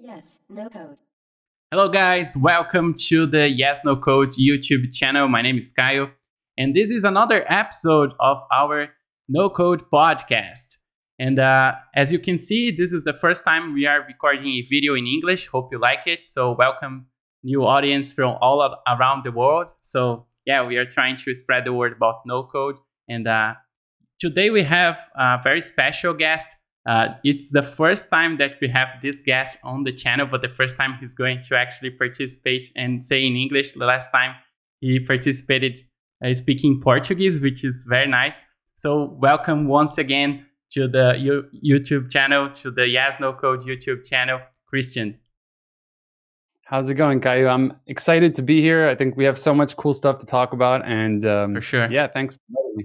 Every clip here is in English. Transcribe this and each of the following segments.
Yes, no code. Hello, guys. Welcome to the Yes No Code YouTube channel. My name is Caio, and this is another episode of our No Code podcast. And uh, as you can see, this is the first time we are recording a video in English. Hope you like it. So, welcome new audience from all of, around the world. So, yeah, we are trying to spread the word about No Code. And uh, today we have a very special guest. Uh, it's the first time that we have this guest on the channel, but the first time he's going to actually participate and say in English. The last time he participated uh, speaking Portuguese, which is very nice. So, welcome once again to the U- YouTube channel, to the Yes No Code YouTube channel, Christian. How's it going, Caio? I'm excited to be here. I think we have so much cool stuff to talk about, and um, For sure. yeah, thanks for having me.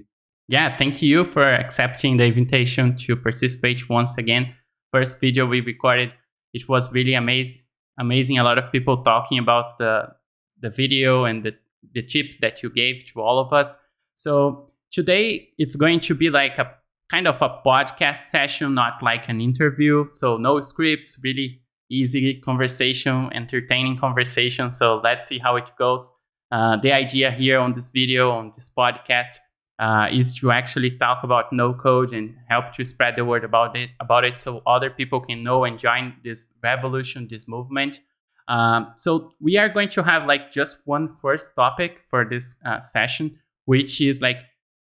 Yeah, thank you for accepting the invitation to participate once again. First video we recorded, it was really amazing. Amazing. A lot of people talking about the the video and the the tips that you gave to all of us. So today it's going to be like a kind of a podcast session, not like an interview. So no scripts, really easy conversation, entertaining conversation. So let's see how it goes. Uh, the idea here on this video, on this podcast, uh, is to actually talk about no code and help to spread the word about it, about it, so other people can know and join this revolution, this movement. Um, so we are going to have like just one first topic for this uh, session, which is like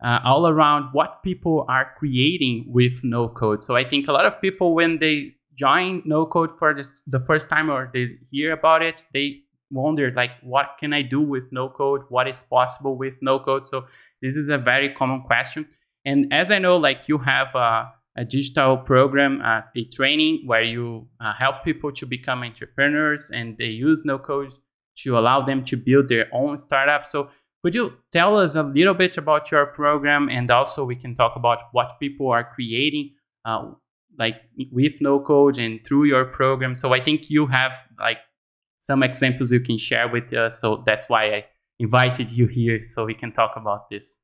uh, all around what people are creating with no code. So I think a lot of people when they join no code for this, the first time or they hear about it, they wonder like what can I do with no code? What is possible with no code? So this is a very common question. And as I know, like you have a, a digital program, uh, a training where you uh, help people to become entrepreneurs and they use no code to allow them to build their own startup. So could you tell us a little bit about your program and also we can talk about what people are creating uh, like with no code and through your program. So I think you have like some examples you can share with us. So that's why I invited you here so we can talk about this.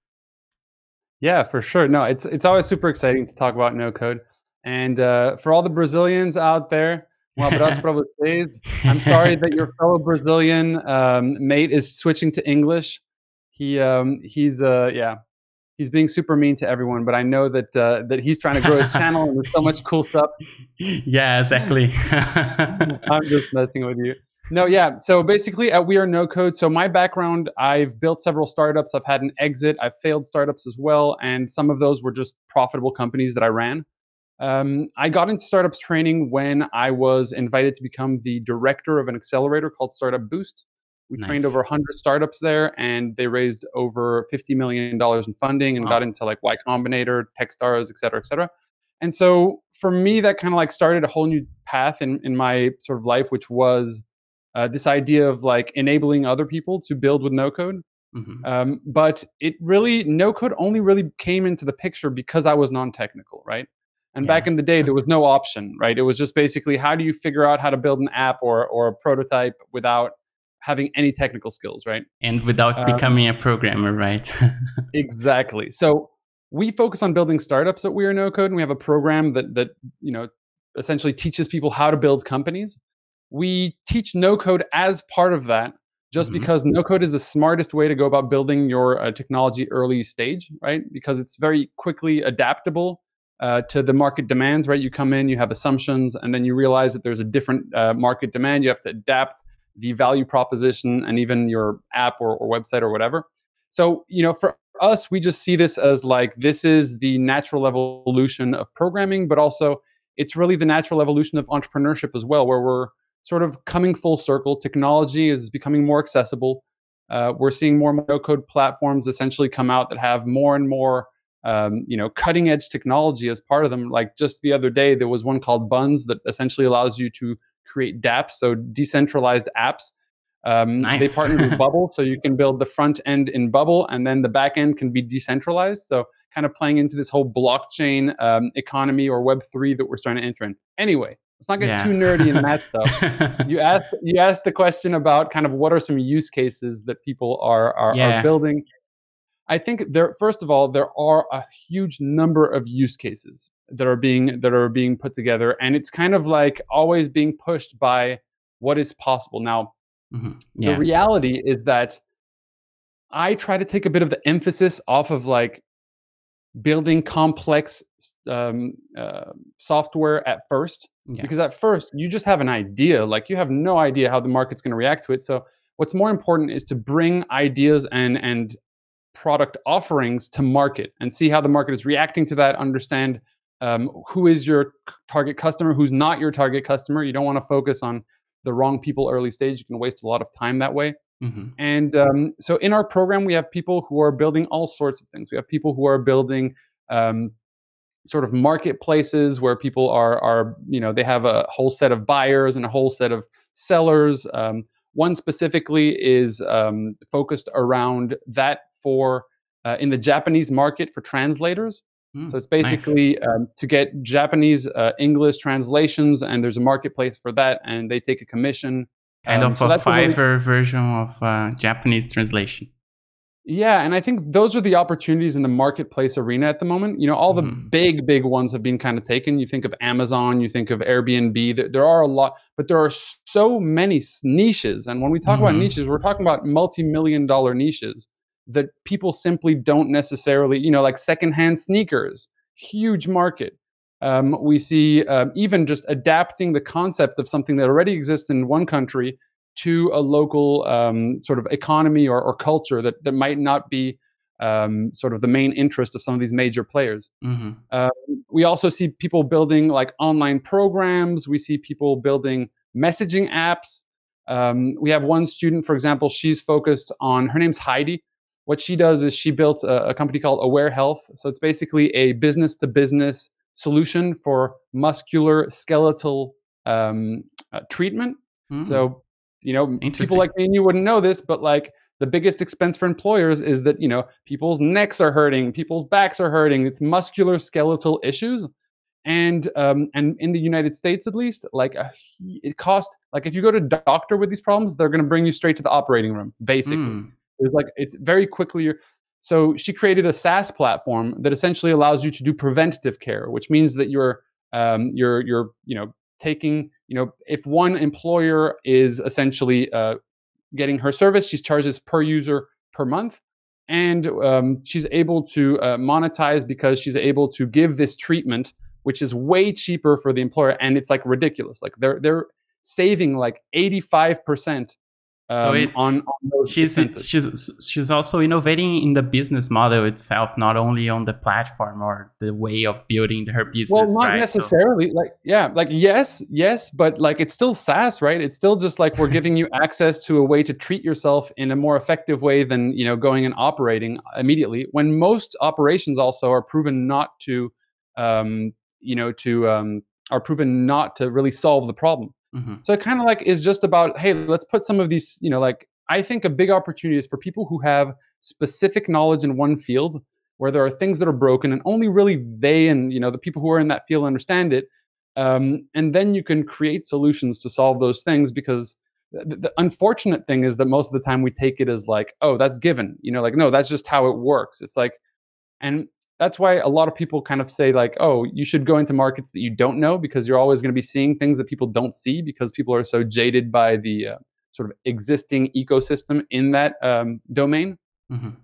Yeah, for sure. No, it's it's always super exciting to talk about no code. And uh, for all the Brazilians out there, um para vocês. I'm sorry that your fellow Brazilian um, mate is switching to English. He um, he's uh, yeah, he's being super mean to everyone. But I know that uh, that he's trying to grow his channel and there's so much cool stuff. yeah, exactly. I'm just messing with you. No, yeah. So basically, at We Are No Code. So my background, I've built several startups. I've had an exit. I've failed startups as well, and some of those were just profitable companies that I ran. Um, I got into startups training when I was invited to become the director of an accelerator called Startup Boost. We Nice. trained over 100 startups there, and they raised over 50 million dollars in funding and Wow. got into like Y Combinator, Techstars, et cetera, et cetera. And so for me, that kind of like started a whole new path in in my sort of life, which was uh, this idea of like enabling other people to build with no code. Mhm. Um, but it really no code only really came into the picture because I was non-technical, right? And back in the day, there was no option, right? It was just basically how do you figure out how to build an app or or a prototype without having any technical skills, right? And without Um, becoming a programmer, right? Exactly. So we focus on building startups at We Are No Code, and we have a program that that you know essentially teaches people how to build companies. We teach no code as part of that, just Mhm. because no code is the smartest way to go about building your uh, technology early stage, right? Because it's very quickly adaptable uh, to the market demands, right? You come in, you have assumptions, and then you realize that there's a different uh, market demand. You have to adapt the value proposition and even your app or, or website or whatever. So, you know, for us, we just see this as like this is the natural evolution of programming, but also it's really the natural evolution of entrepreneurship as well, where we're sort of coming full circle. Technology is becoming more accessible. Uh, we're seeing more no code platforms essentially come out that have more and more, um, you know, cutting edge technology as part of them. Like just the other day, there was one called Bunzz that essentially allows you to create dApps, so decentralized apps. Um, They partnered with Bubble, so you can build the front end in Bubble, and then the back end can be decentralized. So kind of playing into this whole blockchain um, economy or Web three that we're starting to enter in. Anyway, let's not get Yeah. too nerdy in that stuff. You asked you asked the question about kind of what are some use cases that people are are, Yeah. are building. I think there first of all there are a huge number of use cases. that are being that are being put together, and it's kind of like always being pushed by what is possible. Now, hmm Yeah. the reality is that I try to take a bit of the emphasis off of like building complex um, uh, software at first Yeah. because at first you just have an idea like you have no idea how the market's going to react to it. So what's more important is to bring ideas and and product offerings to market and see how the market is reacting to that understand um, who is your target customer who's not your target customer. You don't want to focus on the wrong people early stage. You can waste a lot of time that way hmm and um, so in our program, we have people who are building all sorts of things. We have people who are building um, sort of marketplaces where people are are you know they have a whole set of buyers and a whole set of sellers. Um, one specifically is um, focused around that for uh, in the Japanese market for translators. Mm, So it's nice. basically um, to get Japanese uh, English translations, and there's a marketplace for that, and they take a commission. Kind Um, of so a really- version of uh, Japanese translation. Yeah, and I think those are the opportunities in the marketplace arena at the moment. You know, all the Mhm. big, big ones have been kind of taken. You think of Amazon, you think of Airbnb. There, there are a lot, but there are so many niches. And when we talk about Mhm. niches, we're talking about multi-million dollar niches that people simply don't necessarily, you know, like secondhand sneakers, huge market. Um, we see um, even just adapting the concept of something that already exists in one country to a local um, sort of economy or, or culture that, that might not be um, sort of the main interest of some of these major players. hmm We also see people building like online programs. We see people building messaging apps. Um, we have one student, for example, she's focused on her name's Heidi. What she does is she built a, a company called Aware Health. So it's basically a business to business solution for muscular skeletal um, uh, treatment. Mm. So, you know, people like me and you wouldn't know this, but like the biggest expense for employers is that, you know, people's necks are hurting, people's backs are hurting. It's muscular skeletal issues. And um, and in the United States, at least, like a, it cost like if you go to doctor with these problems, they're going to bring you straight to the operating room. Basically, Mm. it's like it's very quickly. So she created a SaaS platform that essentially allows you to do preventative care, which means that you're um, you're you're you know taking you know if one employer is essentially uh, getting her service, she charges per user per month, and um, she's able to uh, monetize because she's able to give this treatment, which is way cheaper for the employer, and it's like ridiculous. Like they're they're saving like 85% um, so it, on, on she's she's she's also innovating in the business model itself, not only on the platform or the way of building her business. Well, not right? necessarily. So, like yeah, like yes, yes, but like it's still SaaS, right? It's still just like we're giving you access to a way to treat yourself in a more effective way than you know going and operating immediately. When most operations also are proven not to, um, you know, to um, are proven not to really solve the problem. Mhm. so it kind of like is just about hey let's put some of these you know like i think a big opportunity is for people who have specific knowledge in one field where there are things that are broken and only really they and you know the people who are in that field understand it um, and then you can create solutions to solve those things because the, the unfortunate thing is that most of the time we take it as like oh that's given you know like no that's just how it works it's like and that's why a lot of people kind of say like oh you should go into markets that you don't know because you're always going to be seeing things that people don't see because people are so jaded by the uh, sort of existing ecosystem in that um, domain Mhm.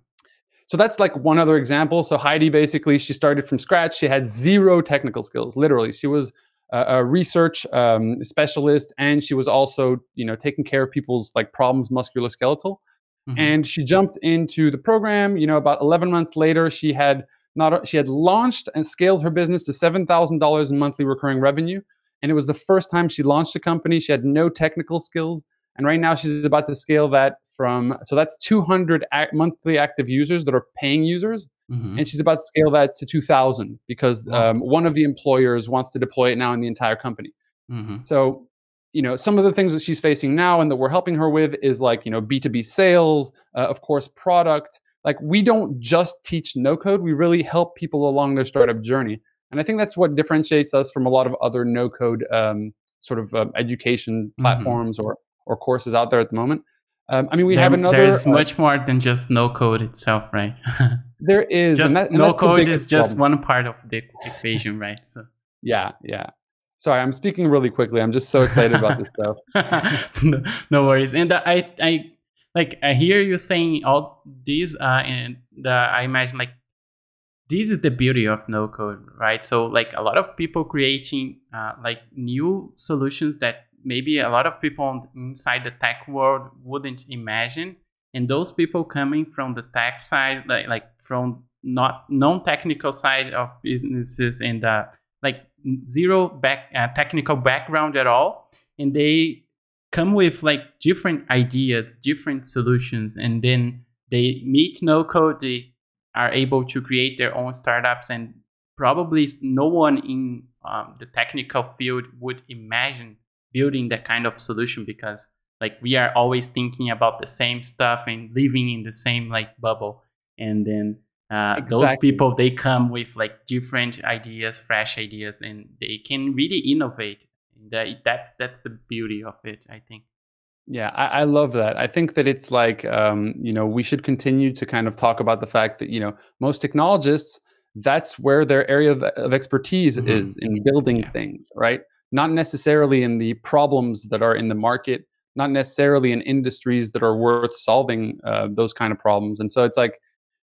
so that's like one other example. So Heidi basically she started from scratch. She had zero technical skills. Literally, she was a, a research um, specialist, and she was also you know taking care of people's like problems musculoskeletal. Mhm. And she jumped into the program. You know, about 11 months later, she had not she had launched and scaled her business to seven thousand dollars in monthly recurring revenue. And it was the first time she launched a company. She had no technical skills. And right now she's about to scale that from so that's 200 ac- monthly active users that are paying users, Mhm. and she's about to scale that to 2,000 because Wow. um, one of the employers wants to deploy it now in the entire company. Mhm. So, you know, some of the things that she's facing now and that we're helping her with is like, you know, B2B sales, uh, of course, product. Like, we don't just teach no code, we really help people along their startup journey. And I think that's what differentiates us from a lot of other no code um, sort of um, education Mhm. platforms or, or courses out there at the moment. Um, I mean, we There- have another. There's uh, much more than just no code itself, right? there is just and that- no code is just problem. one part of the equation, right? So. Yeah, yeah. Sorry, I'm speaking really quickly. I'm just so excited about this stuff. no, no worries. And uh, I, I like I hear you saying all these, uh, and the, I imagine like this is the beauty of no code, right? So like a lot of people creating uh, like new solutions that maybe a lot of people inside the tech world wouldn't imagine, and those people coming from the tech side, like like from not non-technical side of businesses and uh, like zero back uh, technical background at all and they come with like different ideas different solutions and then they meet no code they are able to create their own startups and probably no one in um, the technical field would imagine building that kind of solution because like we are always thinking about the same stuff and living in the same like bubble. And then uh, those people they come with like different ideas fresh ideas and they can really innovate that, that's that's the beauty of it i think Yeah, I, I love that. I think that it's like, um, you know, we should continue to kind of talk about the fact that, you know, most technologists, that's where their area of, of expertise Mhm. is in building Yeah. things, right? Not necessarily in the problems that are in the market, not necessarily in industries that are worth solving uh, those kind of problems. And so it's like,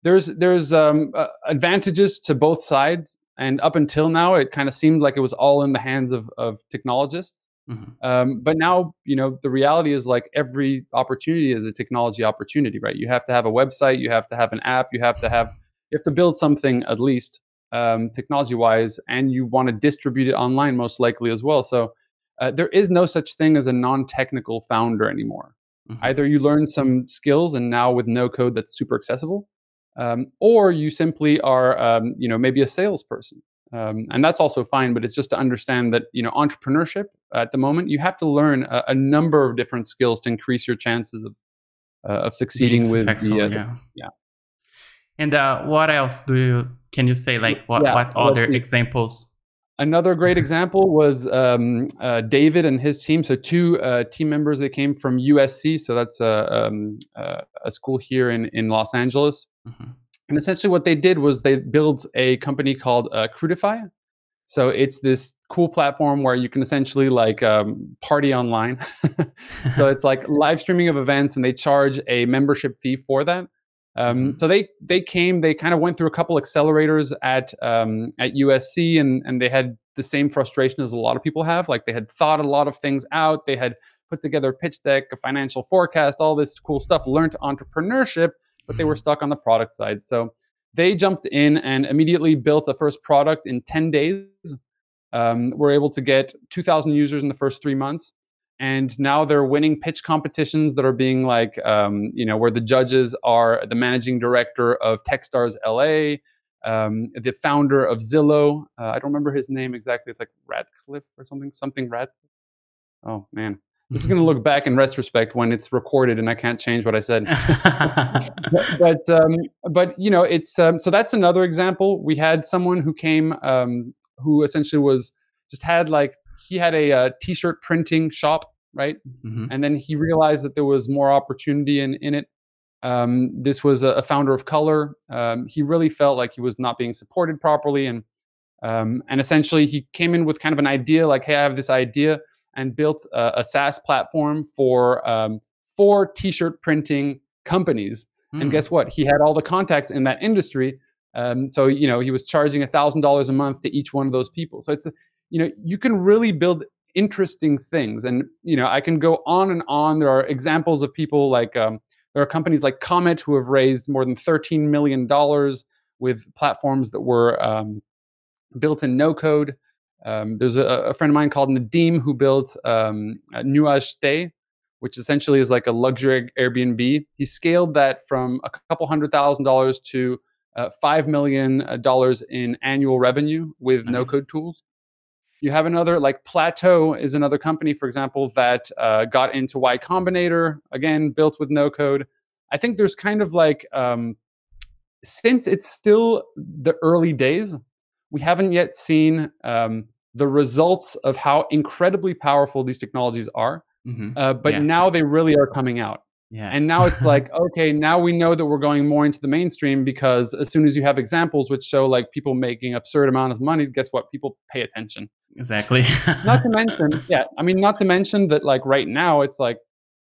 there's there's um, uh, advantages to both sides, and up until now, it kind of seemed like it was all in the hands of of technologists. Mhm. Um, but now, you know, the reality is like every opportunity is a technology opportunity, right? You have to have a website, you have to have an app, you have to have, you have to build something at least um, technology wise, and you want to distribute it online most likely as well. So uh, there is no such thing as a non technical founder anymore. Mhm. Either you learn some skills and now with no code that's super accessible, um, or you simply are, um, you know, maybe a salesperson. Um, and that's also fine, but it's just to understand that, you know, entrepreneurship at the moment, you have to learn a, a number of different skills to increase your chances of, uh, of succeeding Being with the, uh, yeah. yeah. And uh, what else do you can you say like what Yeah, what other examples? Another great example was um, uh, David and his team. So two uh, team members, they came from USC. So that's a, um, uh, a school here in, in Los Angeles. Mhm. And essentially, what they did was they built a company called uh, Crudify. So it's this cool platform where you can essentially like um, party online. so it's like live streaming of events, and they charge a membership fee for that. Um, Mhm. So they they came, they kind of went through a couple accelerators at um, at USC, and and they had the same frustration as a lot of people have. Like they had thought a lot of things out, they had put together a pitch deck, a financial forecast, all this cool stuff, learned entrepreneurship, but they were stuck on the product side. So they jumped in and immediately built a first product in 10 days. Um, were able to get 2,000 users in the first three months. And now they're winning pitch competitions that are being like, um, you know, where the judges are the managing director of Techstars LA, um, the founder of Zillow. Uh, I don't remember his name exactly. It's like Radcliffe or something, something Radcliffe. Oh, man. This is going to look back in retrospect when it's recorded and I can't change what I said. But but, um, but you know it's um, so that's another example. We had someone who came um, who essentially was just had like he had a uh, t-shirt printing shop right? Mhm. and then he realized that there was more opportunity in in it. Um, this was a, a founder of color. Um, he really felt like he was not being supported properly and um, and essentially he came in with kind of an idea like hey i have this idea and built a, a saas platform for um, for t-shirt printing companies and Mm. guess what? He had all the contacts in that industry. Um, so you know he was charging thousand dollars a month to each one of those people. So it's a, you know you can really build interesting things, and you know I can go on and on. There are examples of people like um, there are companies like Comet who have raised more than thirteen million dollars with platforms that were um, built in no code. Um, there's a, a friend of mine called Nadim who built um, Nuage Stay, which essentially is like a luxury Airbnb. He scaled that from a couple hundred thousand dollars to uh, five million uh, dollars in annual revenue with no code tools. You have another like Plato is another company, for example, that uh, got into Y Combinator again, built with no code. I think there's kind of like um, since it's still the early days, we haven't yet seen um, the results of how incredibly powerful these technologies are. Mhm. Uh, but Yeah. now they really are coming out. Yeah. And now it's like, okay, now we know that we're going more into the mainstream because as soon as you have examples which show like people making absurd amounts of money, guess what? People pay attention. Exactly. not to mention, yeah, I mean, not to mention that like right now it's like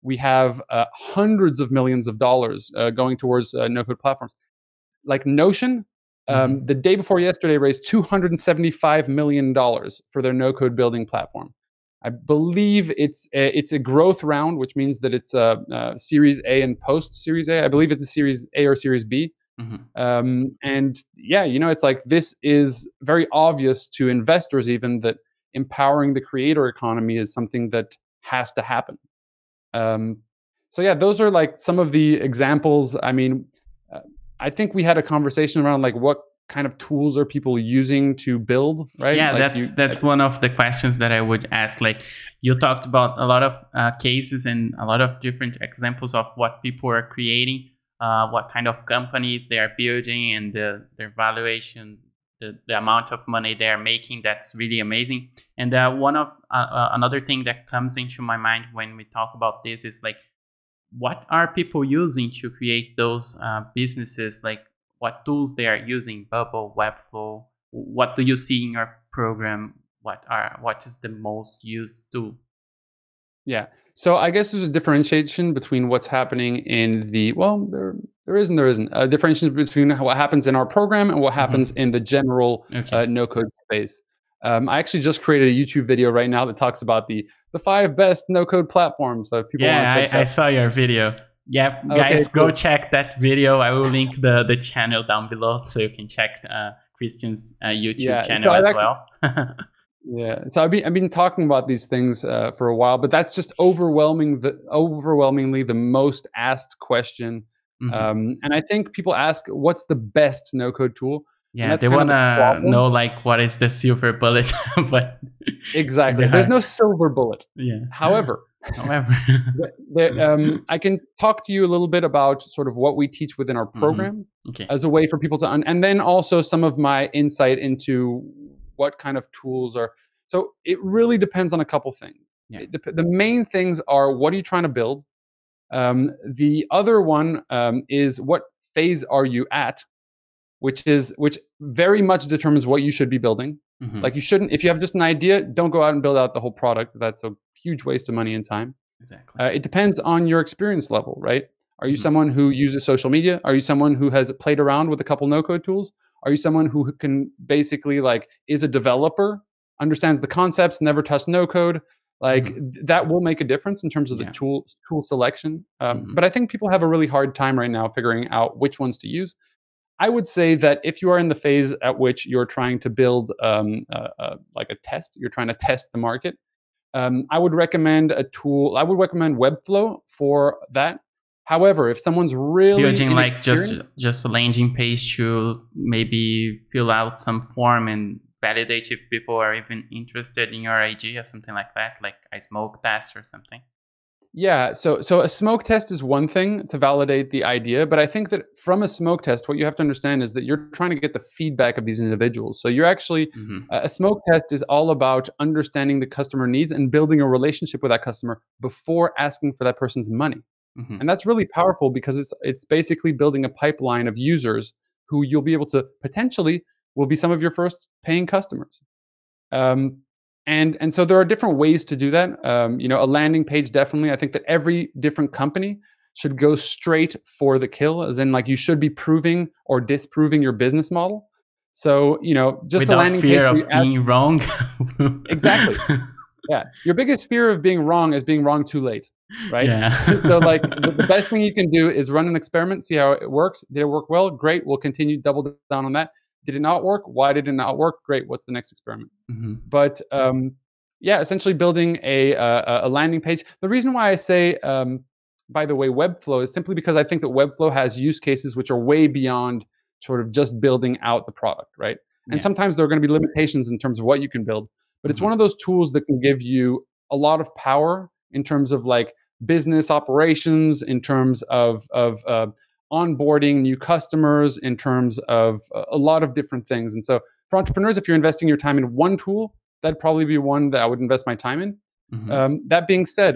we have uh, hundreds of millions of dollars uh, going towards uh, no code platforms. Like Notion, um, Mhm. the day before yesterday raised $275 million for their no code building platform. I believe it's a, it's a growth round, which means that it's a, a Series A and post Series A. I believe it's a Series A or Series B. Mhm. Um, and yeah, you know, it's like this is very obvious to investors, even that empowering the creator economy is something that has to happen. Um, so yeah, those are like some of the examples. I mean, I think we had a conversation around like what kind of tools are people using to build, right? Yeah, Like that's you- that's one of the questions that I would ask. Like you talked about a lot of uh, cases and a lot of different examples of what people are creating, uh, what kind of companies they are building, and the, their valuation, the, the amount of money they are making. That's really amazing. And uh, one of uh, uh, another thing that comes into my mind when we talk about this is like, what are people using to create those uh, businesses? Like what tools they are using, Bubble, Webflow. What do you see in your program? What are what is the most used tool? Yeah. So I guess there's a differentiation between what's happening in the well, there there isn't there isn't a differentiation between what happens in our program and what happens in the general Okay. uh, no code space. Um, I actually just created a YouTube video right now that talks about the the five best no code platforms. So if people want to yeah, check I, I saw your video. Yeah, Okay, guys, go check that video. I will link the the channel down below so you can check uh, Christian's uh, YouTube Yeah, channel I've as actually- well. Yeah, so I've been I've been talking about these things uh, for a while, but that's just overwhelming the overwhelmingly the most asked question. Mhm. Um, and I think people ask, "What's the best no code tool?" Yeah, they kind of the wanna problem. know like what is the silver bullet, but Exactly. There's no silver bullet. yeah. However, however, the- um, I can talk to you a little bit about sort of what we teach within our Mhm. program okay. as a way for people to, un- and then also some of my insight into what kind of tools are. So it really depends on a couple things. Yeah. Dep- the main things are what are you trying to build? Um, the other one um, is what phase are you at, which is which very much determines what you should be building. Mhm. Like you shouldn't, if you have just an idea, don't go out and build out the whole product. That's a huge waste of money and time. exactly. Uh, it depends on your experience level, right? Are you Mhm. someone who uses social media? Are you someone who has played around with a couple no-code tools? Are you someone who can basically like is a developer, understands the concepts, never touched no-code? Like th- that will make a difference in terms of the Yeah. tool tool selection. Um, Mhm. But I think people have a really hard time right now figuring out which ones to use. I would say that if you are in the phase at which you're trying to build um, uh, uh, like a test, you're trying to test the market. Um, I would recommend a tool. I would recommend Webflow for that. However, if someone's really building like just just a landing page to maybe fill out some form and validate if people are even interested in your idea, or something like that, like a smoke test or something. Yeah, so so a smoke test is one thing to validate the idea, but I think that from a smoke test, what you have to understand is that you're trying to get the feedback of these individuals. So you're actually hmm a smoke test is all about understanding the customer needs and building a relationship with that customer before asking for that person's money. hmm And that's really powerful because it's it's basically building a pipeline of users who you'll be able to potentially will be some of your first paying customers. Um, and and so there are different ways to do that. Um, you know, a landing page definitely. I think that every different company should go straight for the kill, as in like you should be proving or disproving your business model. So you know, just a landing fear page. of where you ask- being wrong. Exactly. yeah, your biggest fear of being wrong is being wrong too late, right? Yeah. so like the, the best thing you can do is run an experiment, see how it works. Did it work well? Great. We'll continue double down on that. Did it not work? Why did it not work? Great. What's the next experiment? Mhm. But um, yeah, essentially building a uh, a landing page. The reason why I say, um, by the way, Webflow is simply because I think that Webflow has use cases which are way beyond sort of just building out the product, right? And Yeah. sometimes there are going to be limitations in terms of what you can build. But it's Mhm. one of those tools that can give you a lot of power in terms of like business operations, in terms of of uh, onboarding new customers, in terms of a- a lot of different things. And so for entrepreneurs, if you're investing your time in one tool, that'd probably be one that I would invest my time in. Mhm. Um, that being said,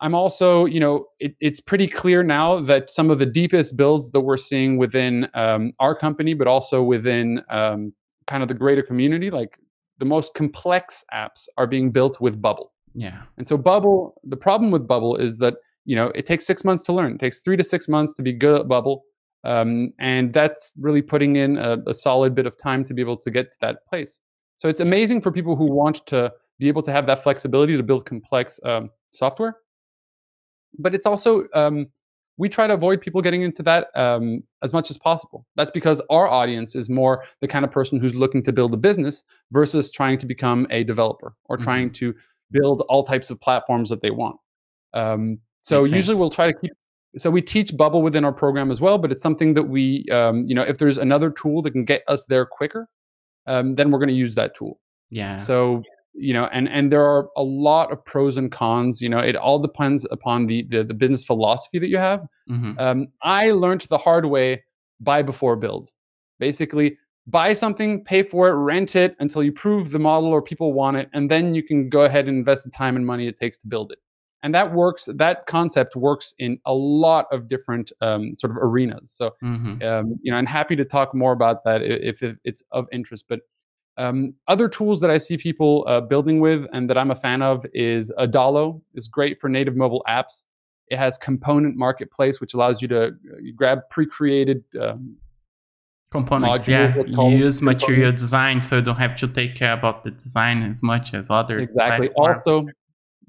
I'm also, you know, it, it's pretty clear now that some of the deepest builds that we're seeing within um, our company, but also within um, kind of the greater community, like the most complex apps are being built with Bubble. Yeah. And so Bubble, the problem with Bubble is that you know it takes six months to learn. It takes three to six months to be good at Bubble, um, and that's really putting in a, a solid bit of time to be able to get to that place. So it's amazing for people who want to be able to have that flexibility to build complex um, software. But it's also um, we try to avoid people getting into that um, as much as possible. That's because our audience is more the kind of person who's looking to build a business versus trying to become a developer or mm-hmm. trying to build all types of platforms that they want. So Makes usually sense. we'll try to keep. So we teach Bubble within our program as well, but it's something that we, um, you know, if there's another tool that can get us there quicker, um, then we're going to use that tool. Yeah. So you know and and there are a lot of pros and cons you know it all depends upon the the, the business philosophy that you have mm-hmm. um, i learned the hard way buy before build basically buy something pay for it rent it until you prove the model or people want it and then you can go ahead and invest the time and money it takes to build it and that works that concept works in a lot of different um, sort of arenas so mm-hmm. um, you know i'm happy to talk more about that if, if it's of interest but um, other tools that I see people uh, building with and that I'm a fan of is Adalo. It's great for native mobile apps. It has component marketplace, which allows you to uh, grab pre-created um, components. Yeah, you use material design, so you don't have to take care about the design as much as other exactly. Platforms. Also,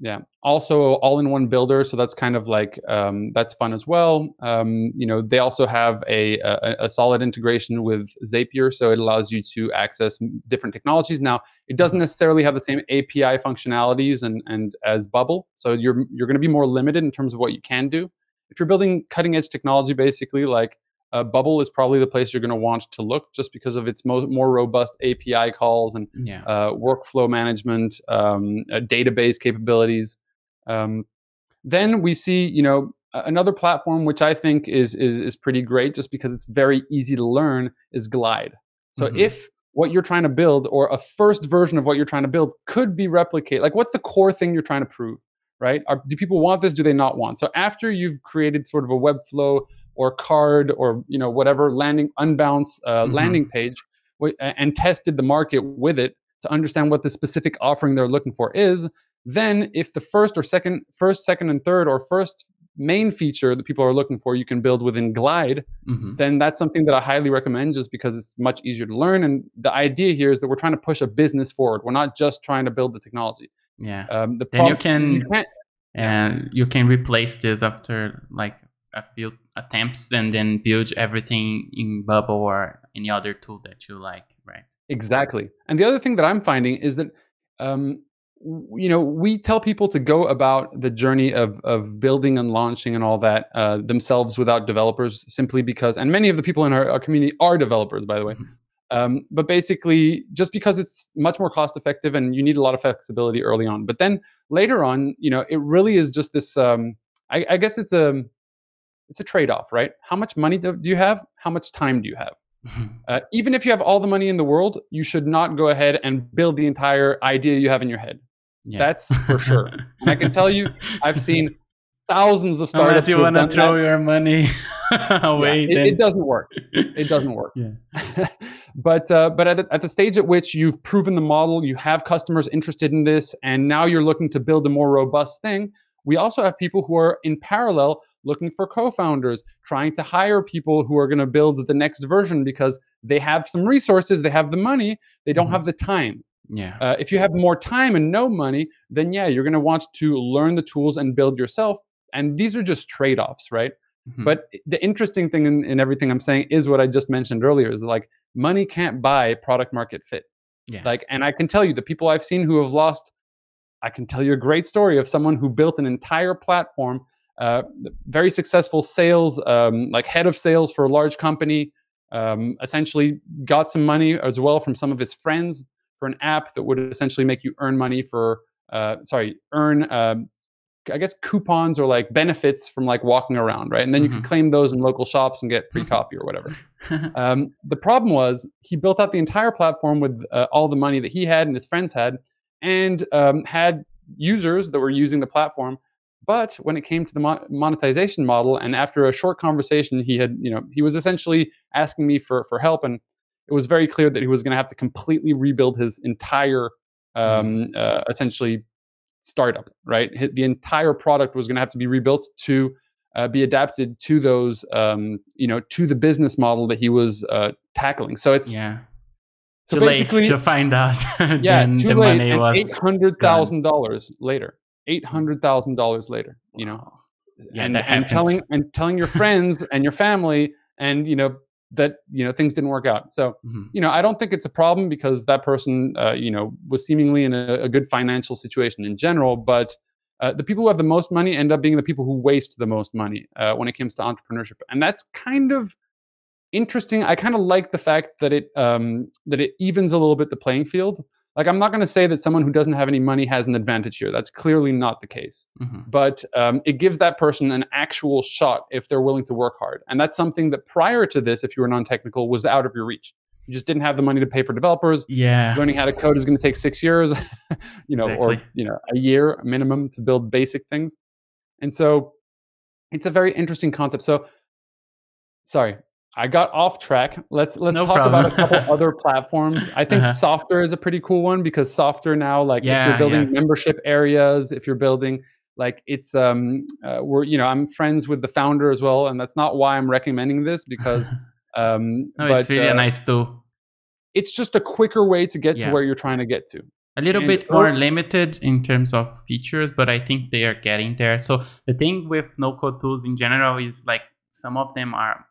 yeah. Also, all-in-one builder, so that's kind of like um, that's fun as well. Um, you know, they also have a, a, a solid integration with Zapier, so it allows you to access different technologies. Now, it doesn't mm-hmm. necessarily have the same API functionalities and and as Bubble, so you're you're going to be more limited in terms of what you can do. If you're building cutting-edge technology, basically like uh, Bubble is probably the place you're going to want to look just because of its mo- more robust API calls and yeah. uh, workflow management, um, uh, database capabilities. Um, then we see, you know, another platform which I think is, is is pretty great just because it's very easy to learn is Glide. So mm-hmm. if what you're trying to build or a first version of what you're trying to build could be replicated, like what's the core thing you're trying to prove, right? Are, do people want this? Do they not want? So after you've created sort of a Webflow or Carrd or you know whatever landing unbounce uh, mm-hmm. landing page and tested the market with it to understand what the specific offering they're looking for is then if the first or second first second and third or first main feature that people are looking for you can build within glide mm-hmm. then that's something that i highly recommend just because it's much easier to learn and the idea here is that we're trying to push a business forward we're not just trying to build the technology yeah um, the then you can you and you can replace this after like a few attempts and then build everything in Bubble or any other tool that you like, right? Exactly. And the other thing that I'm finding is that, um, you know, we tell people to go about the journey of of building and launching and all that uh, themselves without developers, simply because, and many of the people in our, our community are developers, by the way. Mm-hmm. Um, but basically, just because it's much more cost effective and you need a lot of flexibility early on. But then later on, you know, it really is just this. Um, I, I guess it's a it's a trade-off, right? How much money do you have? How much time do you have? Uh, even if you have all the money in the world, you should not go ahead and build the entire idea you have in your head. Yeah. That's for sure. I can tell you, I've seen thousands of startups. Unless you want to throw that. your money away, yeah, it, it, doesn't work. It doesn't work. Yeah. but uh, but at, at the stage at which you've proven the model, you have customers interested in this, and now you're looking to build a more robust thing. We also have people who are in parallel looking for co-founders, trying to hire people who are going to build the next version because they have some resources, they have the money, they don't mm-hmm. have the time. Yeah. Uh, if you have more time and no money, then yeah, you're going to want to learn the tools and build yourself. And these are just trade-offs, right? Mm-hmm. But the interesting thing in, in, everything I'm saying is what I just mentioned earlier: is like money can't buy product market fit. Yeah. Like, and I can tell you the people I've seen who have lost. I can tell you a great story of someone who built an entire platform uh, very successful sales, um, like head of sales for a large company. Um, essentially, got some money as well from some of his friends for an app that would essentially make you earn money for, uh, sorry, earn, um, I guess, coupons or like benefits from like walking around, right? And then mm-hmm. you could claim those in local shops and get free coffee or whatever. Um, the problem was he built out the entire platform with uh, all the money that he had and his friends had, and um, had users that were using the platform But when it came to the monetization model, and after a short conversation, he had, you know, he was essentially asking me for for help, and it was very clear that he was going to have to completely rebuild his entire, um, uh, essentially, startup. Right, the entire product was going to have to be rebuilt to uh, be adapted to those, um, you know, to the business model that he was uh, tackling. So it's Yeah. so Too late basically- to find out. yeah, then too the late. money was eight hundred thousand dollars later. Eight hundred thousand dollars later. You know, Wow. Yeah, and, and telling and telling your friends and your family, and you know that you know things didn't work out. So Mhm. you know, I don't think it's a problem because that person, uh, you know, was seemingly in a, a good financial situation in general. But uh, the people who have the most money end up being the people who waste the most money uh, when it comes to entrepreneurship, and that's kind of interesting. I kind of like the fact that it um, that it evens a little bit the playing field. Like, I'm not going to say that someone who doesn't have any money has an advantage here. That's clearly not the case Mhm. but um, it gives that person an actual shot if they're willing to work hard. And that's something that prior to this, if you were non technical, was out of your reach. You just didn't have the money to pay for developers. Yeah. Learning how to code is going to take six years, you know, or you know, a year minimum to build basic things. And so, it's a very interesting concept. So, sorry, I got off track. Let's let's No talk about a couple other platforms. I think Uh-huh. Softr is a pretty cool one because Softr now, like if you're building yeah. membership areas, if you're building like it's um uh, we're you know I'm friends with the founder as well, and that's not why I'm recommending this because um no, but it's really uh, a nice tool. it's just a quicker way to get Yeah. to where you're trying to get to. a little And bit oh- more limited in terms of features, but I think they are getting there. So the thing with no code tools in general is like some of them are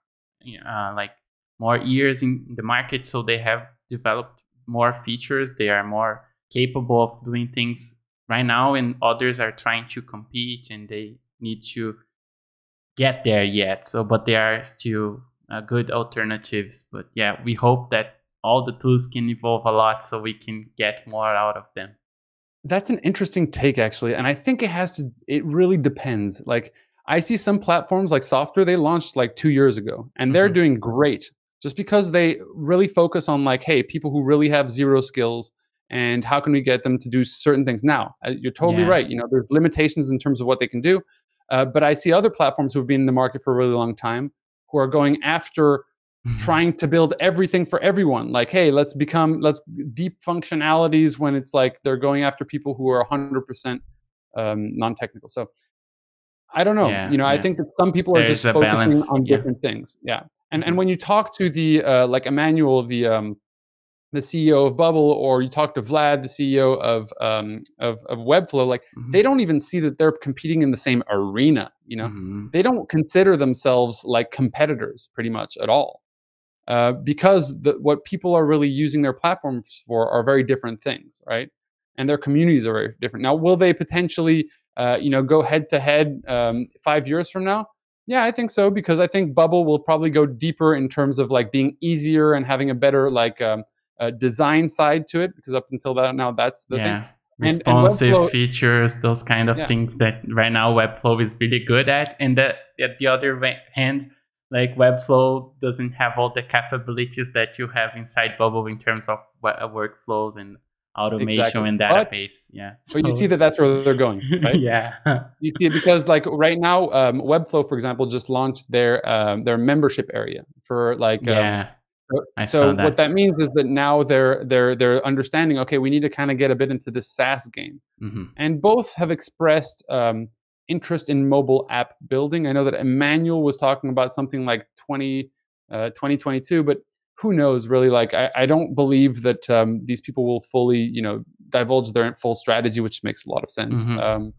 uh, like more years in the market, so they have developed more features. They are more capable of doing things right now, and others are trying to compete and they need to get there yet. So, but they are still uh, good alternatives. But yeah, we hope that all the tools can evolve a lot so we can get more out of them. That's an interesting take, actually, and I think it has to. It really depends. Like I see some platforms like Softr they launched like two years ago, and they're Mhm. doing great just because they really focus on like, hey, people who really have zero skills, and how can we get them to do certain things? Now, uh, you're totally Yeah. right. You know, there's limitations in terms of what they can do, uh, but I see other platforms who have been in the market for a really long time who are going after trying to build everything for everyone like hey let's become let's deep functionalities when it's like they're going after people who are 100% um, non-technical so i don't know Yeah, you know i think that some people are There's just focusing balance, on yeah. different things yeah and and Mhm. when you talk to the uh, like emmanuel the um, the ceo of bubble or you talk to vlad the ceo of um, of, of webflow like Mhm. they don't even see that they're competing in the same arena you know Mhm. they don't consider themselves like competitors pretty much at all uh, because the, what people are really using their platforms for are very different things right and their communities are very different now will they potentially uh, you know go head to head um, five years from now yeah i think so because i think bubble will probably go deeper in terms of like being easier and having a better like um, uh, design side to it because up until that now that's the thing yeah. And- and Responsive Webflow- features, those kind of Yeah. things that right now Webflow is really good at. And that at the other hand, like Webflow doesn't have all the capabilities that you have inside Bubble in terms of uh, workflows and automation Exactly. and But- database. yeah. but you see that that's where they're going right yeah. You see it because like right now, um, Webflow, for example, just launched their um, their membership area for like um, yeah. so- I so that. what that means is that now they're they're they're understanding. Okay, we need to kind of get a bit into the SaaS game, hmm and both have expressed um, interest in mobile app building. I know that Emmanuel was talking about something like 20, uh, 2022, but who knows really? Like I, I don't believe that um, these people will fully you know divulge their full strategy, which makes a lot of sense. Mhm. Um,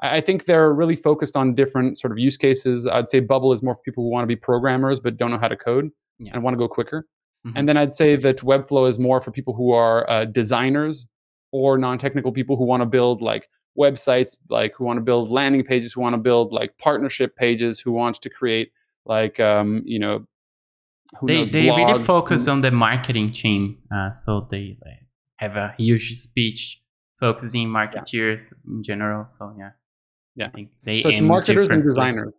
I I think they're really focused on different sort of use cases. I'd say Bubble is more for people who want to be programmers but don't know how to code Yeah. and want to go quicker. Mhm. And then I'd say that Webflow is more for people who are uh, designers or non-technical people who want to build like websites, like who want to build landing pages, who want to build like partnership pages, who wants to create like um, you know they knows, they really blogs. focus on the marketing chain uh, so they like, have a huge speech focusing marketeers in general so yeah Yeah. i think they so it's marketers and differently. designers.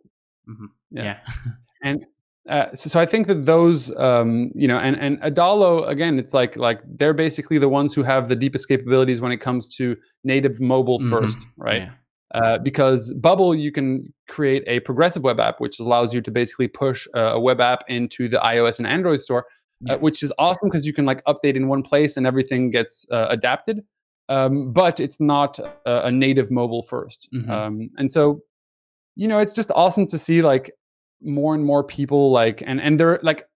Mhm. Yeah. yeah, and uh, so, so I think that those, um, you know, and and Adalo again, it's like like they're basically the ones who have the deepest capabilities when it comes to native mobile Mhm. first, right? Yeah. Uh, because Bubble, you can create a progressive web app, which allows you to basically push a, web app into the iOS and Android store, uh, yeah. uh, which is awesome because you can like update in one place and everything gets uh, adapted. Um, but it's not a, a native mobile 1st mm-hmm. um, and so, you know, it's just awesome to see like more and more people like, and and they're like,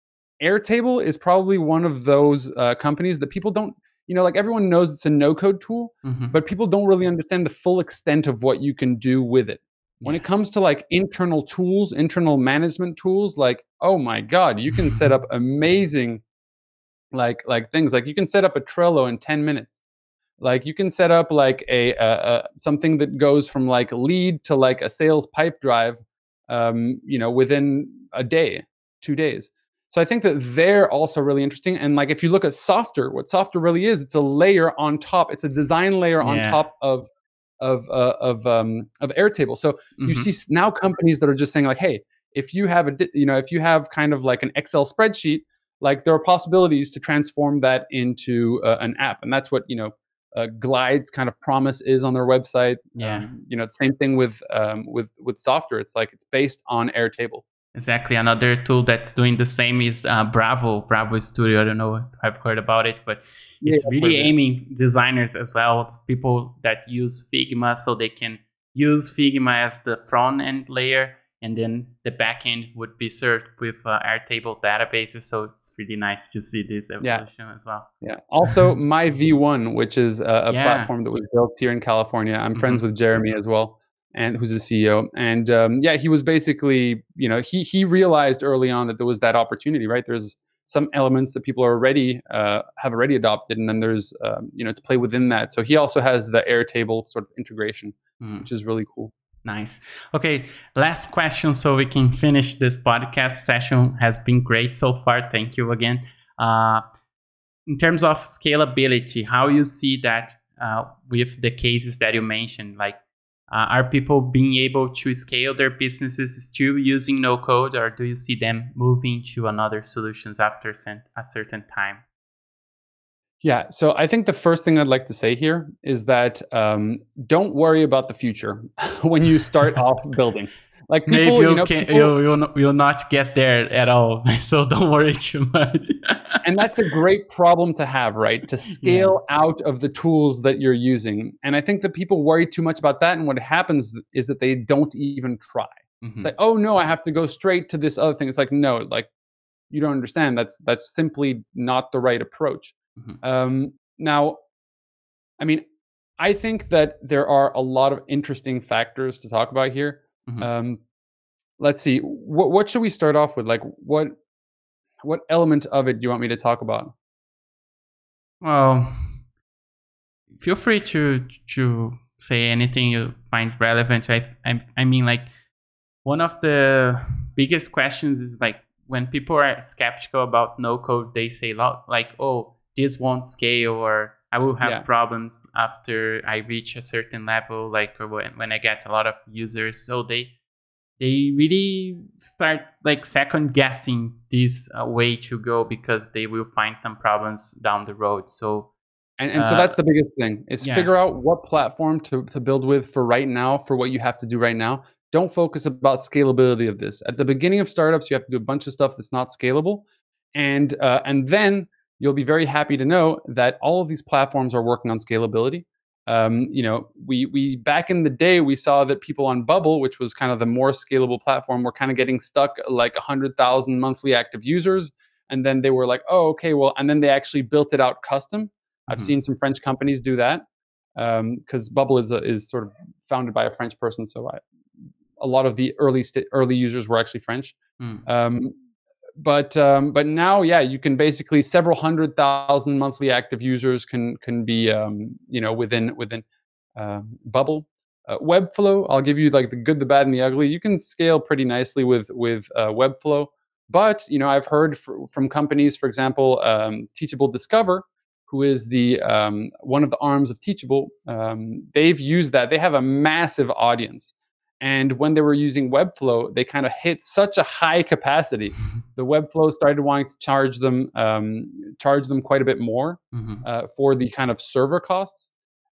Airtable is probably one of those uh, companies that people don't you know, like everyone knows it's a no code tool, mm-hmm. but people don't really understand the full extent of what you can do with it. When it comes to like internal tools, internal management tools, like, oh my God, you can set up amazing like like things. Like you can set up a Trello in 10 minutes. Like you can set up like a, a, a something that goes from like lead to like a sales Pipedrive, um, you know, within a day, two days. So I think that they're also really interesting. And like if you look at Softr, what Softr really is, it's a layer on top. It's a design layer on yeah. top of of uh, of um, of Airtable. So mm-hmm. you see now companies that are just saying like, hey, if you have a you know if you have kind of like an Excel spreadsheet, like there are possibilities to transform that into uh, an app, and that's what you know. Uh, Glide's kind of promise is on their website. Yeah, um, you know, same thing with um, with with Softr. It's like it's based on Airtable. Exactly. Another tool that's doing the same is uh, Bravo, Bravo Studio. I don't know if I've heard about it, but it's yeah, really aiming designers as well, people that use Figma so they can use Figma as the front end layer and then the backend would be served with uh, Airtable databases. So it's really nice to see this evolution yeah. as well. Yeah. Also, My V1, which is a, a yeah. platform that was built here in California. I'm mm-hmm. friends with Jeremy as well and who's the CEO. And um, yeah, he was basically, you know, he he realized early on that there was that opportunity, right? There's some elements that people are already uh, have already adopted, and then there's um, you know to play within that. So he also has the Airtable sort of integration, mm. which is really cool. Nice. Okay, last question, so we can finish this podcast session. Has been great so far. Thank you again. Uh, in terms of scalability, how you see that uh, with the cases that you mentioned, like uh, are people being able to scale their businesses still using no code, or do you see them moving to another solutions after a certain time? Yeah, so I think the first thing I'd like to say here is that um, don't worry about the future when you start off building. Like people, maybe you, you know, can, people, you'll, you'll, you'll not get there at all, so don't worry too much. and that's a great problem to have, right? To scale yeah. out of the tools that you're using. And I think that people worry too much about that, and what happens is that they don't even try. Mm-hmm. It's like, oh no, I have to go straight to this other thing. It's like, no, like you don't understand. That's that's simply not the right approach. Mm-hmm. Um, now, I mean, I think that there are a lot of interesting factors to talk about here. Mm-hmm. Um, let's see. What what should we start off with? Like what what element of it do you want me to talk about? Well, feel free to to say anything you find relevant. I I, I mean like one of the biggest questions is like when people are skeptical about no code, they say like, "Oh, this won't scale," or "I will have yeah. problems after I reach a certain level," like when, when I get a lot of users. So they they really start like second guessing this uh, way to go because they will find some problems down the road so and, and uh, so that's the biggest thing is yeah. figure out what platform to, to build with for right now for what you have to do right now don't focus about scalability of this at the beginning of startups you have to do a bunch of stuff that's not scalable and uh, and then you'll be very happy to know that all of these platforms are working on scalability um, you know, we we back in the day we saw that people on Bubble, which was kind of the more scalable platform, were kind of getting stuck like hundred thousand monthly active users, and then they were like, oh, okay, well, and then they actually built it out custom. Mm-hmm. I've seen some French companies do that because um, Bubble is a, is sort of founded by a French person, so I, a lot of the early st- early users were actually French. Mm. Um, but um, but now, yeah, you can basically several hundred thousand monthly active users can can be um, you know within within uh, Bubble. Uh, Webflow, I'll give you like the good, the bad, and the ugly. You can scale pretty nicely with with uh, Webflow, but you know I've heard fr- from companies, for example, um, Teachable Discover, who is the um, one of the arms of Teachable. Um, they've used that. They have a massive audience. And when they were using Webflow, they kind of hit such a high capacity. the Webflow started wanting to charge them, um, charge them quite a bit more mm-hmm. uh, for the kind of server costs.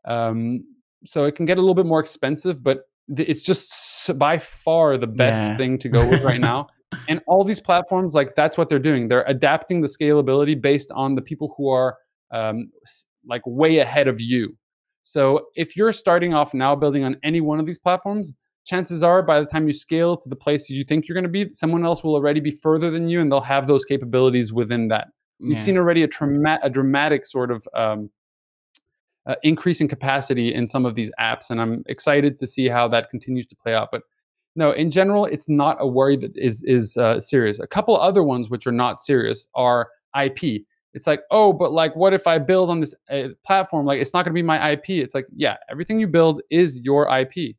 Um, so it can get a little bit more expensive, but it's just by far the best yeah. thing to go with right now. and all these platforms, like that's what they're doing. They're adapting the scalability based on the people who are um, like way ahead of you. So if you're starting off now building on any one of these platforms, chances are by the time you scale to the place you think you're going to be, someone else will already be further than you, and they'll have those capabilities within that. You've seen already a, a dramatic sort of um, uh, increase in capacity in some of these apps, and I'm excited to see how that continues to play out. But no, in general, it's not a worry that is is uh, serious. A couple other ones which are not serious are IP. It's like, oh, but like, what if I build on this uh, platform? Like, it's not going to be my IP. It's like, yeah, everything you build is your IP.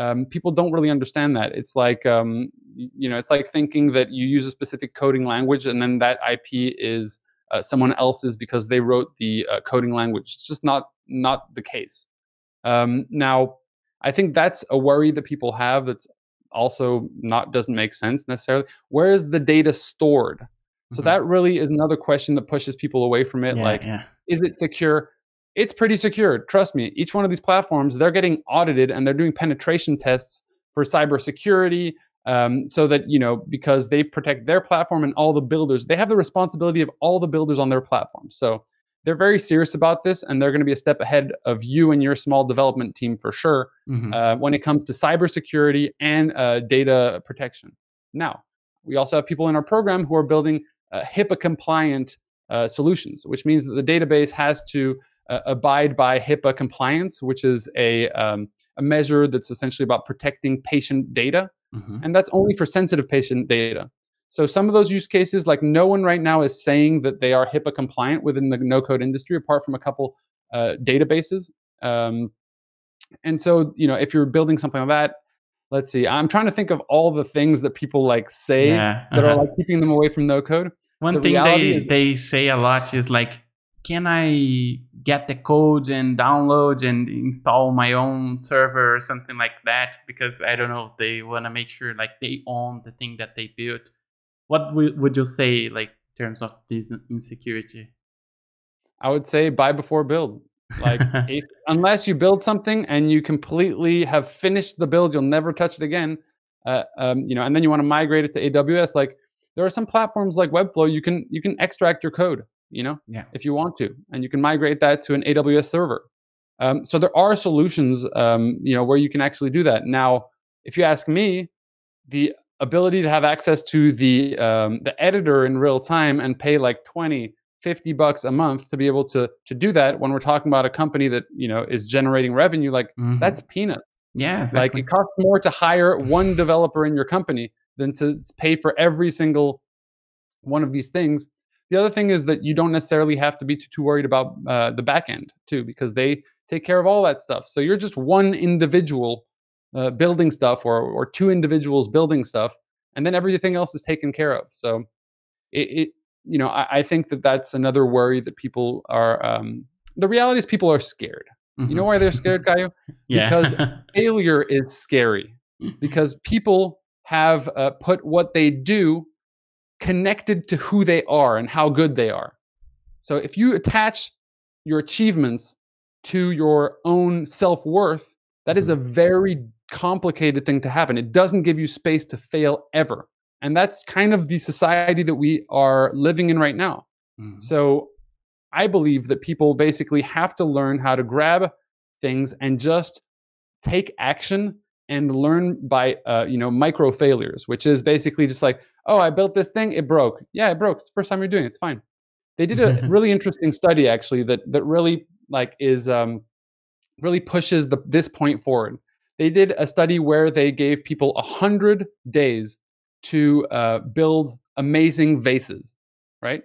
Um, people don't really understand that. It's like, um, you know, it's like thinking that you use a specific coding language and then that IP is uh, someone else's because they wrote the uh, coding language. It's just not not the case. Um, now, I think that's a worry that people have. That's also not doesn't make sense necessarily. Where is the data stored? Mm-hmm. So that really is another question that pushes people away from it. Yeah, like, yeah. is it secure? It's pretty secure. Trust me. Each one of these platforms, they're getting audited and they're doing penetration tests for cybersecurity, um, so that you know because they protect their platform and all the builders they have the responsibility of all the builders on their platform so they're very serious about this and they're going to be a step ahead of you and your small development team for sure mm-hmm. uh, when it comes to cybersecurity and uh, data protection now we also have people in our program who are building uh, hipaa compliant uh, solutions which means that the database has to uh, abide by hipaa compliance which is a, um, a measure that's essentially about protecting patient data Mm-hmm. And that's only for sensitive patient data. So some of those use cases, like no one right now is saying that they are HIPAA compliant within the no code industry, apart from a couple uh, databases. Um, and so, you know, if you're building something like that, let's see, I'm trying to think of all the things that people like say yeah, uh-huh. that are uh-huh. like keeping them away from no code. One the thing they, they say a lot is like, can I get the code and download and install my own server or something like that? Because I don't know, they want to make sure like they own the thing that they built. What would you say like in terms of this insecurity? I would say buy before build. Like if, unless you build something and you completely have finished the build, you'll never touch it again. Uh, um, you know, and then you want to migrate it to AWS. Like there are some platforms like Webflow, you can you can extract your code you know, yeah. if you want to, and you can migrate that to an AWS server. Um, so there are solutions, um, you know, where you can actually do that. Now, if you ask me, the ability to have access to the um, the editor in real time and pay like 20 50 bucks a month to be able to to do that when we're talking about a company that you know is generating revenue like mm-hmm. that's peanuts yeah exactly. like it costs more to hire one developer in your company than to pay for every single one of these things the other thing is that you don't necessarily have to be too, too worried about uh, the back end too, because they take care of all that stuff. So you're just one individual uh, building stuff, or or two individuals building stuff, and then everything else is taken care of. So it, it you know, I, I, think that that's another worry that people are. Um, the reality is, people are scared. Mm-hmm. You know mm-hmm. why they're scared, Caio? yeah. Because failure is scary. Because people have uh, put what they do connected to who they are and how good they are. So if you attach your achievements to your own self worth, that is a mm-hmm. very complicated thing to happen. It doesn't give you space to fail ever. And that's kind of the society that we are living in right now. Mm-hmm. So I believe that people basically have to learn how to grab things and just take action and learn by uh, you know micro failures, which is basically just like, oh, I built this thing, it broke. Yeah, it broke. It's the first time you're doing it. It's fine. They did a really interesting study actually that that really like is um, really pushes the this point forward. They did a study where they gave people a hundred days to uh, build amazing vases, right?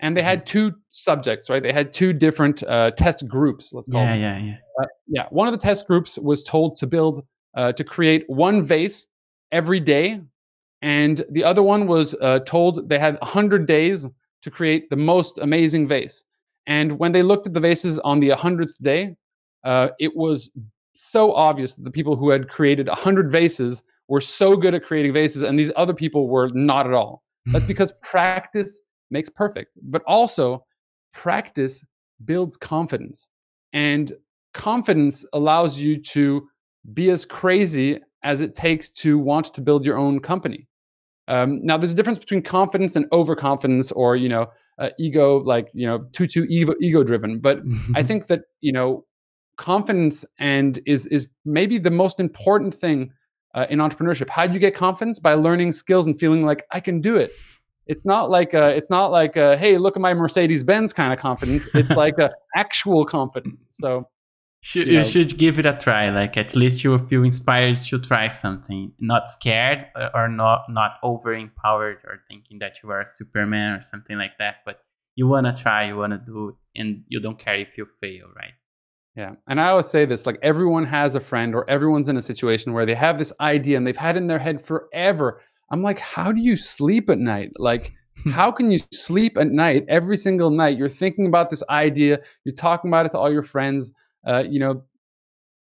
And they had mm-hmm. two subjects, right? They had two different uh, test groups. Let's call yeah, them. yeah, yeah, uh, yeah. One of the test groups was told to build uh, to create one vase every day. And the other one was uh, told they had 100 days to create the most amazing vase. And when they looked at the vases on the 100th day, uh, it was so obvious that the people who had created 100 vases were so good at creating vases, and these other people were not at all. That's because practice makes perfect, but also practice builds confidence. And confidence allows you to be as crazy as it takes to want to build your own company. Um, now, there's a difference between confidence and overconfidence, or you know, uh, ego, like you know, too too ego, ego driven. But I think that you know, confidence and is is maybe the most important thing uh, in entrepreneurship. How do you get confidence? By learning skills and feeling like I can do it. It's not like a, it's not like a, hey, look at my Mercedes Benz kind of confidence. It's like a actual confidence. So should, you, know, should give it a try. Like at least you will feel inspired to try something, not scared uh, or not not over empowered or thinking that you are a Superman or something like that. But you wanna try, you wanna do, and you don't care if you fail, right? Yeah. And I always say this like everyone has a friend or everyone's in a situation where they have this idea and they've had it in their head forever. I'm like, how do you sleep at night? Like, how can you sleep at night every single night? You're thinking about this idea, you're talking about it to all your friends uh, you know,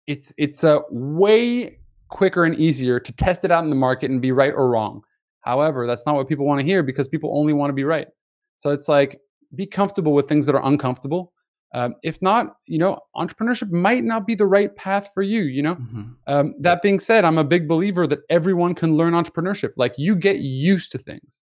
it's it's a uh, way quicker and easier to test it out in the market and be right or wrong. However, that's not what people want to hear because people only want to be right. So it's like be comfortable with things that are uncomfortable. Um, if not, you know, entrepreneurship might not be the right path for you. You know, mm-hmm. um, that being said, I'm a big believer that everyone can learn entrepreneurship. Like you get used to things.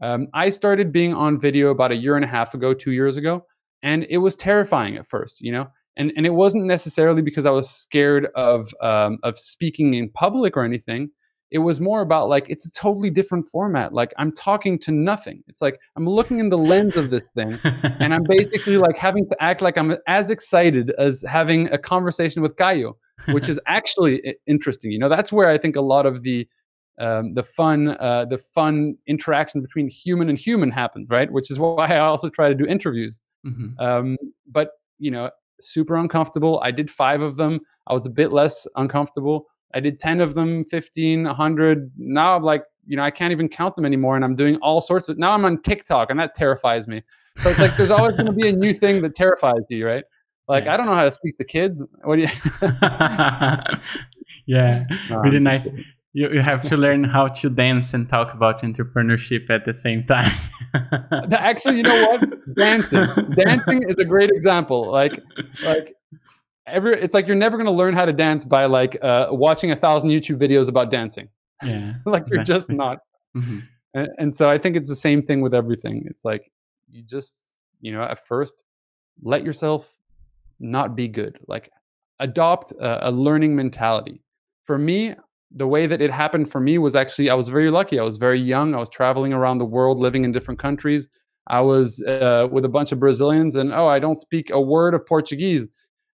Um, I started being on video about a year and a half ago, two years ago, and it was terrifying at first. You know, and and it wasn't necessarily because I was scared of um, of speaking in public or anything. It was more about like it's a totally different format. Like I'm talking to nothing. It's like I'm looking in the lens of this thing, and I'm basically like having to act like I'm as excited as having a conversation with Caio, which is actually interesting. You know, that's where I think a lot of the um, the fun uh, the fun interaction between human and human happens, right? Which is why I also try to do interviews. Mm-hmm. Um, but you know, super uncomfortable. I did five of them. I was a bit less uncomfortable. I did 10 of them, 15, 100. Now I'm like, you know, I can't even count them anymore. And I'm doing all sorts of, now I'm on TikTok and that terrifies me. So it's like, there's always going to be a new thing that terrifies you, right? Like, yeah. I don't know how to speak to kids. What do you? yeah, no, really nice you, you have to learn how to dance and talk about entrepreneurship at the same time. Actually, you know what? Dancing. Dancing is a great example. Like, like every, it's like you're never going to learn how to dance by like uh, watching a thousand YouTube videos about dancing. Yeah. like exactly. you're just not. Mm-hmm. And, and so I think it's the same thing with everything. It's like you just, you know, at first, let yourself not be good. Like adopt a, a learning mentality. For me, the way that it happened for me was actually I was very lucky. I was very young. I was traveling around the world, living in different countries. I was uh, with a bunch of Brazilians, and oh, I don't speak a word of Portuguese.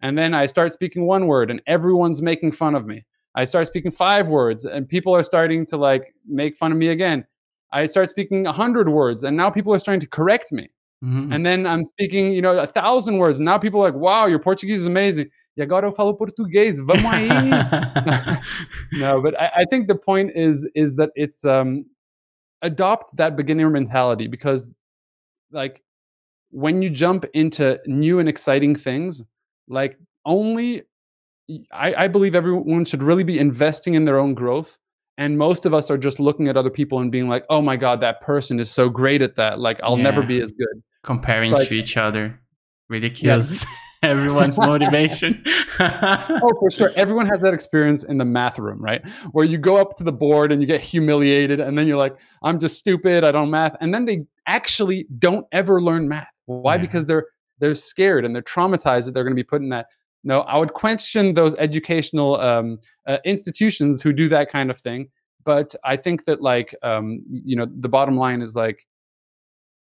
And then I start speaking one word, and everyone's making fun of me. I start speaking five words, and people are starting to like make fun of me again. I start speaking a hundred words, and now people are starting to correct me. Mm-hmm. And then I'm speaking, you know, a thousand words, and now people are like, "Wow, your Portuguese is amazing." E agora eu falo português, vamos aí. no, but I, I, think the point is is that it's um, adopt that beginner mentality because like when you jump into new and exciting things, like only I, I believe everyone should really be investing in their own growth. And most of us are just looking at other people and being like, oh my God, that person is so great at that. Like, I'll yeah. never be as good. Comparing like, to each other Ridiculous. Yeah everyone's motivation. oh, for sure. Everyone has that experience in the math room, right? Where you go up to the board and you get humiliated, and then you're like, I'm just stupid. I don't math. And then they actually don't ever learn math. Why? Yeah. Because they're they're scared and they're traumatized that they're going to be put in that. No, I would question those educational um, uh, institutions who do that kind of thing. But I think that, like, um, you know, the bottom line is like,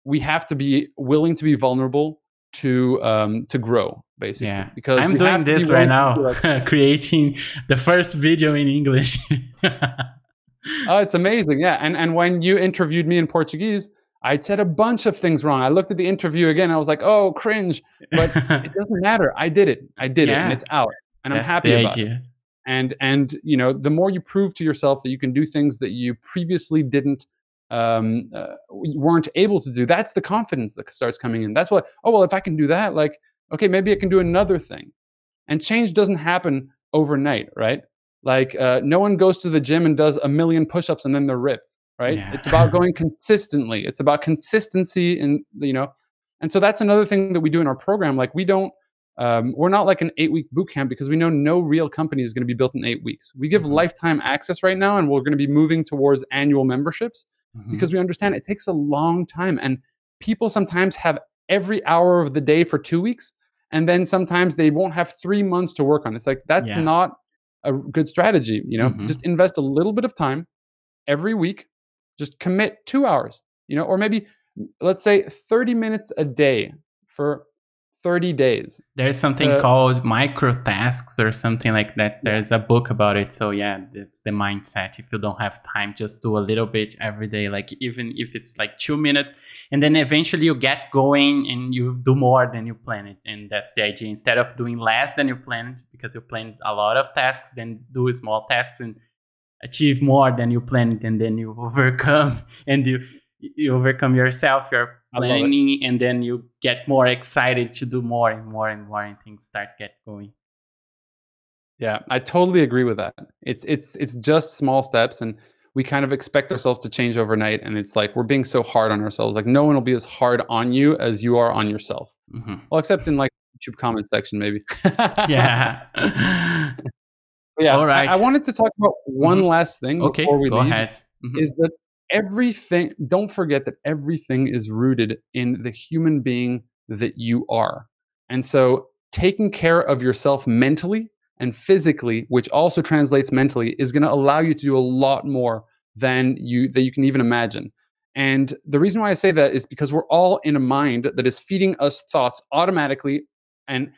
we have to be willing to be vulnerable to um, to grow basically yeah. because i'm doing this right now like, creating the first video in english. Oh it's amazing. Yeah and and when you interviewed me in portuguese i said a bunch of things wrong. I looked at the interview again i was like oh cringe. But it doesn't matter. I did it. I did yeah. it and it's out and i'm happy about idea. it and and you know the more you prove to yourself that you can do things that you previously didn't um, uh, weren't able to do. That's the confidence that starts coming in. That's what, oh, well, if I can do that, like, okay, maybe I can do another thing. And change doesn't happen overnight, right? Like, uh, no one goes to the gym and does a million push ups and then they're ripped, right? Yeah. It's about going consistently. It's about consistency and, you know, and so that's another thing that we do in our program. Like, we don't, um, we're not like an eight week boot camp because we know no real company is going to be built in eight weeks. We give Mhm. lifetime access right now, and we're going to be moving towards annual memberships Mhm. because we understand it takes a long time. And people sometimes have every hour of the day for two weeks, and then sometimes they won't have three months to work on. It's like that's Yeah. not a good strategy. You know, Mhm. just invest a little bit of time every week. Just commit two hours. You know, or maybe let's say 30 minutes a day for 30 days. There's something Uh, called micro tasks or something like that. There's a book about it. So yeah, it's the mindset. If you don't have time, just do a little bit every day. Like even if it's like two minutes, and then eventually you get going and you do more than you planned. And that's the idea. Instead of doing less than you planned, because you planned a lot of tasks, then do small tasks and achieve more than you planned, and then you overcome and you you overcome yourself. You're I love it. planning, and then you get more excited to do more and more and more, and things start get going. Yeah, I totally agree with that. It's it's it's just small steps and we kind of expect ourselves to change overnight and it's like we're being so hard on ourselves. Like no one will be as hard on you as you are on yourself. hmm Well, except in like YouTube comment section maybe. Yeah. Yeah. All right. I- I, wanted to talk about one last thing okay, before we go leave. ahead. Mhm. Is that everything don't forget that everything is rooted in the human being that you are. And so taking care of yourself mentally and physically, which also translates mentally, is going to allow you to do a lot more than you that you can even imagine. And the reason why I say that is because we're all in a mind that is feeding us thoughts automatically and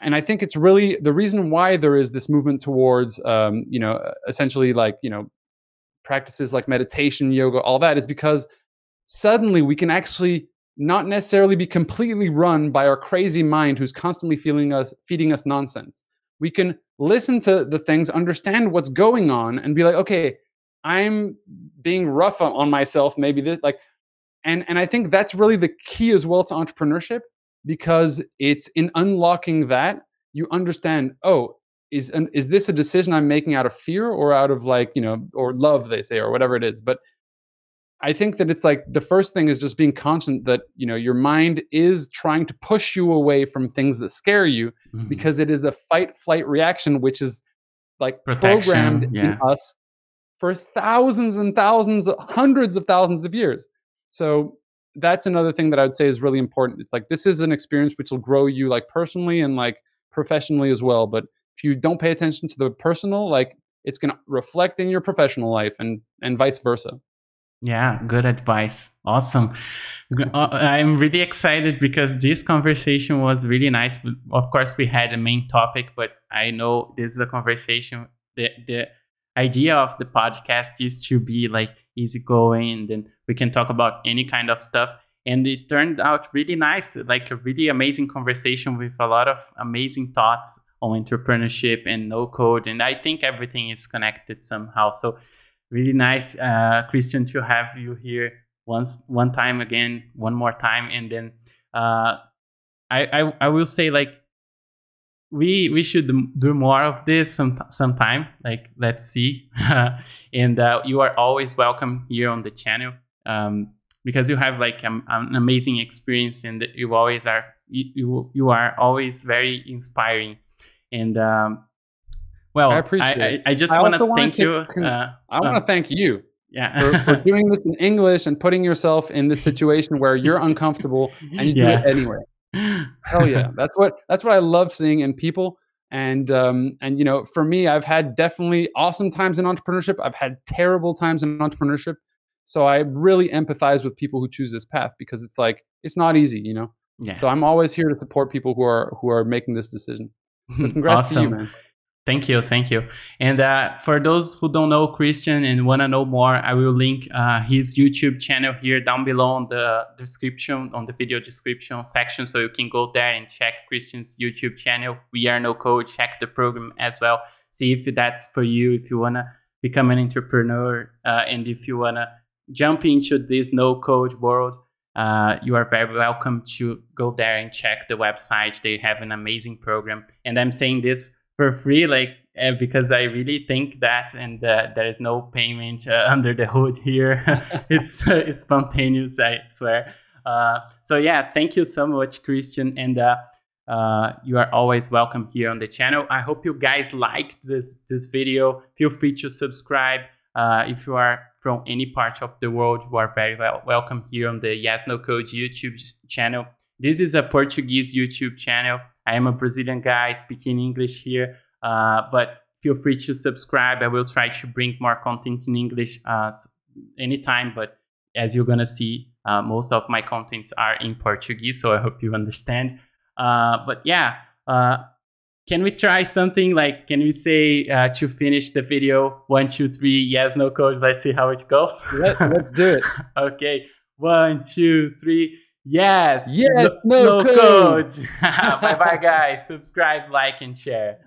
and I think it's really the reason why there is this movement towards um, you know essentially like you know practices like meditation, yoga, all that is because suddenly we can actually not necessarily be completely run by our crazy mind who's constantly feeling us feeding us nonsense. We can listen to the things, understand what's going on, and be like, okay, I'm being rough on- myself. Maybe this like, and and I think that's really the key as well to entrepreneurship because it's in unlocking that you understand. Oh, is an, is this a decision I'm making out of fear or out of like you know or love they say or whatever it is. But I think that it's like the first thing is just being conscious that you know your mind is trying to push you away from things that scare you Mhm. because it is a fight flight reaction which is like Protection, programmed yeah. in us for thousands and thousands hundreds of thousands of years so that's another thing that i would say is really important it's like this is an experience which will grow you like personally and like professionally as well but if you don't pay attention to the personal like it's going to reflect in your professional life and and vice versa Yeah, good advice. Awesome. Uh, I'm really excited because this conversation was really nice. Of course, we had a main topic, but I know this is a conversation. The the idea of the podcast is to be like easygoing, and then we can talk about any kind of stuff. And it turned out really nice, like a really amazing conversation with a lot of amazing thoughts on entrepreneurship and no code. And I think everything is connected somehow. So really nice uh, christian to have you here once one time again one more time and then uh, I, I i will say like we we should do more of this some sometime like let's see and uh, you are always welcome here on the channel um, because you have like an amazing experience and you always are you, you, you are always very inspiring and um, well I appreciate I. I, I just want to thank you uh, i want to uh, thank you yeah for, for doing this in english and putting yourself in this situation where you're uncomfortable and you Yeah. do it anyway Hell yeah, that's what that's what I love seeing in people. And um, and you know, for me, I've had definitely awesome times in entrepreneurship. I've had terrible times in entrepreneurship. So I really empathize with people who choose this path because it's like it's not easy, you know. yeah So I'm always here to support people who are who are making this decision. So congrats to you, awesome man. Thank you, thank you. And uh, for those who don't know Christian and want to know more, I will link uh, his YouTube channel here down below on the description, on the video description section, so you can go there and check Christian's YouTube channel. We are no code. Check the program as well. See if that's for you. If you wanna become an entrepreneur, uh, and if you wanna jump into this no code world, uh, you are very welcome to go there and check the website. They have an amazing program, and I'm saying this for free, like uh, because I really think that, and uh, there is no payment uh, under the hood here. it's, uh, it's spontaneous, I swear. Uh, so yeah, thank you so much, Christian. And uh, uh, you are always welcome here on the channel. I hope you guys liked this this video. Feel free to subscribe. Uh, if you are from any part of the world, you are very well welcome here on the Yes No Code YouTube channel. This is a Portuguese YouTube channel. I am a Brazilian guy speaking English here, uh, but feel free to subscribe. I will try to bring more content in English uh, anytime, but as you're gonna see, uh, most of my contents are in Portuguese, so I hope you understand. Uh, but yeah, uh, can we try something like, can we say uh, to finish the video, one, two, three, yes, no code, let's see how it goes? Let, let's do it. okay, one, two, three. Yes. Yes. No, no code. code. bye bye, guys. Subscribe, like, and share.